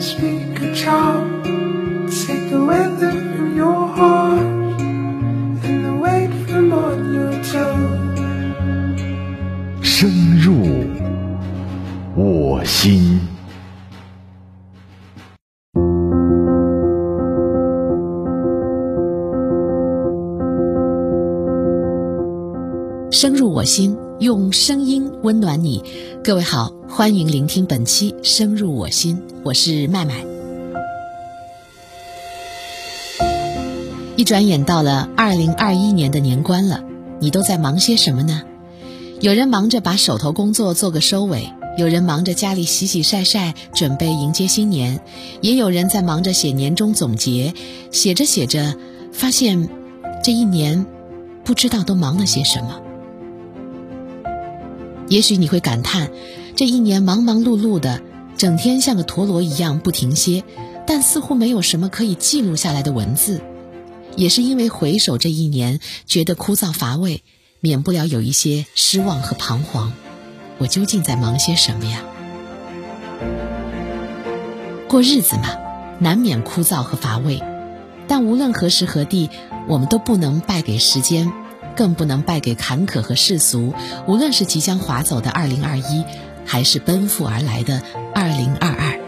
speak a charm. 深入我心，用声音温暖你。各位好，欢迎聆听本期《深入我心》，我是麦麦。一转眼到了二零二一年的年关了，你都在忙些什么呢？有人忙着把手头工作做个收尾，有人忙着家里洗洗晒晒，准备迎接新年，也有人在忙着写年终总结。写着写着，发现这一年不知道都忙了些什么。也许你会感叹，这一年忙忙碌碌的，整天像个陀螺一样不停歇，但似乎没有什么可以记录下来的文字。也是因为回首这一年，觉得枯燥乏味，免不了有一些失望和彷徨。我究竟在忙些什么呀？过日子嘛，难免枯燥和乏味，但无论何时何地，我们都不能败给时间。更不能败给坎坷和世俗。无论是即将划走的二零二一，还是奔赴而来的二零二二。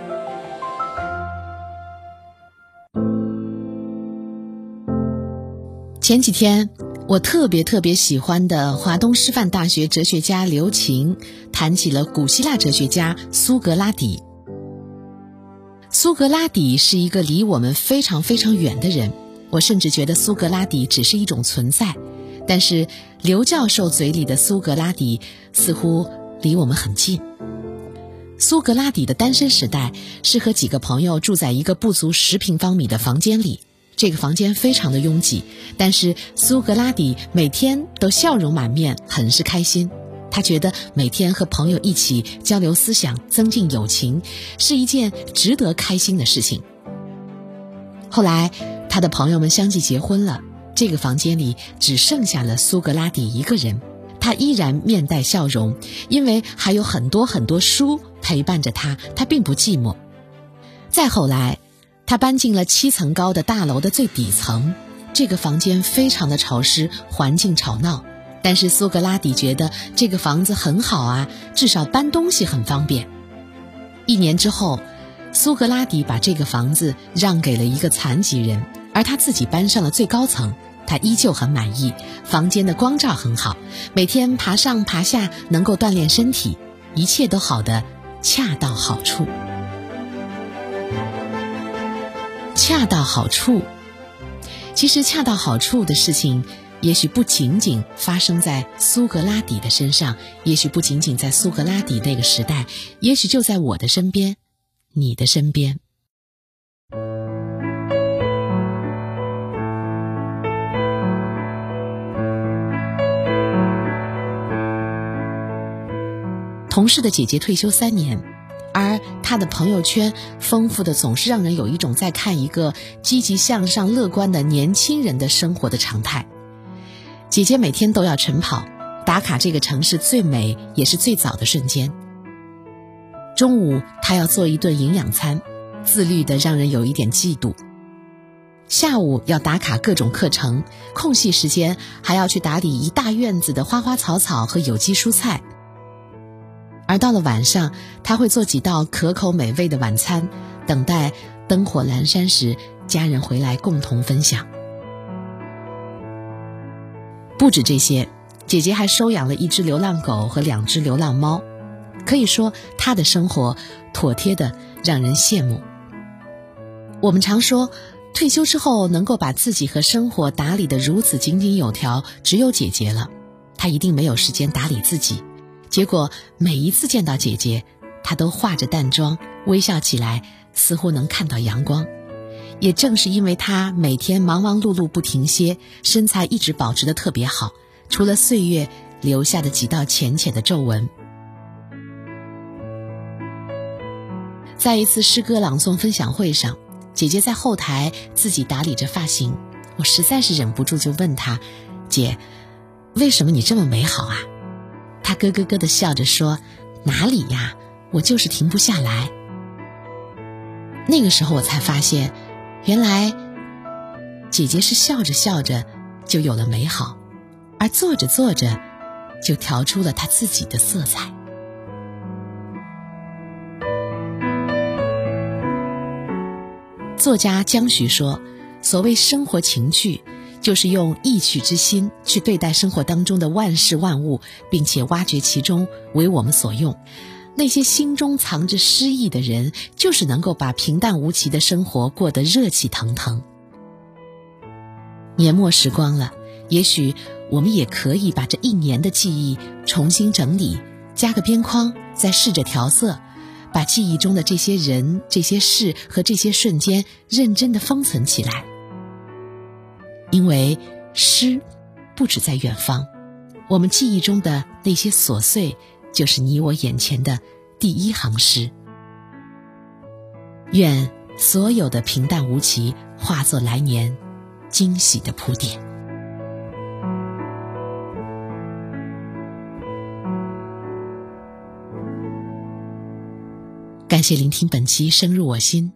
前几天，我特别特别喜欢的华东师范大学哲学家刘擎谈起了古希腊哲学家苏格拉底。苏格拉底是一个离我们非常非常远的人，我甚至觉得苏格拉底只是一种存在。但是刘教授嘴里的苏格拉底似乎离我们很近。苏格拉底的单身时代是和几个朋友住在一个不足十平方米的房间里，这个房间非常的拥挤，但是苏格拉底每天都笑容满面，很是开心。他觉得每天和朋友一起交流思想、增进友情是一件值得开心的事情。后来，他的朋友们相继结婚了。这个房间里只剩下了苏格拉底一个人，他依然面带笑容，因为还有很多很多书陪伴着他，他并不寂寞。再后来，他搬进了七层高的大楼的最底层，这个房间非常的潮湿，环境吵闹，但是苏格拉底觉得这个房子很好啊，至少搬东西很方便。一年之后，苏格拉底把这个房子让给了一个残疾人，而他自己搬上了最高层。他依旧很满意，房间的光照很好，每天爬上爬下能够锻炼身体，一切都好的恰到好处。恰到好处，其实恰到好处的事情，也许不仅仅发生在苏格拉底的身上，也许不仅仅在苏格拉底那个时代，也许就在我的身边，你的身边。同事的姐姐退休三年，而她的朋友圈丰富的总是让人有一种在看一个积极向上、乐观的年轻人的生活的常态。姐姐每天都要晨跑，打卡这个城市最美也是最早的瞬间。中午她要做一顿营养餐，自律的让人有一点嫉妒。下午要打卡各种课程，空隙时间还要去打理一大院子的花花草草和有机蔬菜。而到了晚上，他会做几道可口美味的晚餐，等待灯火阑珊时，家人回来共同分享。不止这些，姐姐还收养了一只流浪狗和两只流浪猫，可以说她的生活妥帖的让人羡慕。我们常说，退休之后能够把自己和生活打理的如此井井有条，只有姐姐了。她一定没有时间打理自己。结果每一次见到姐姐，她都化着淡妆，微笑起来，似乎能看到阳光。也正是因为她每天忙忙碌碌不停歇，身材一直保持的特别好，除了岁月留下的几道浅浅的皱纹。在一次诗歌朗诵分享会上，姐姐在后台自己打理着发型，我实在是忍不住就问她：“姐，为什么你这么美好啊？”他咯咯咯的笑着说：“哪里呀，我就是停不下来。”那个时候我才发现，原来姐姐是笑着笑着就有了美好，而坐着坐着就调出了她自己的色彩。作家江徐说：“所谓生活情趣，就是用意趣之心去对待生活当中的万事万物，并且挖掘其中为我们所用。那些心中藏着诗意的人，就是能够把平淡无奇的生活过得热气腾腾。年末时光了，也许我们也可以把这一年的记忆重新整理，加个边框，再试着调色。”把记忆中的这些人、这些事和这些瞬间认真的封存起来，因为诗不止在远方，我们记忆中的那些琐碎，就是你我眼前的第一行诗。愿所有的平淡无奇化作来年惊喜的铺垫。感谢聆听本期《深入我心》，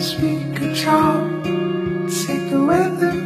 speak a charm. Take the weather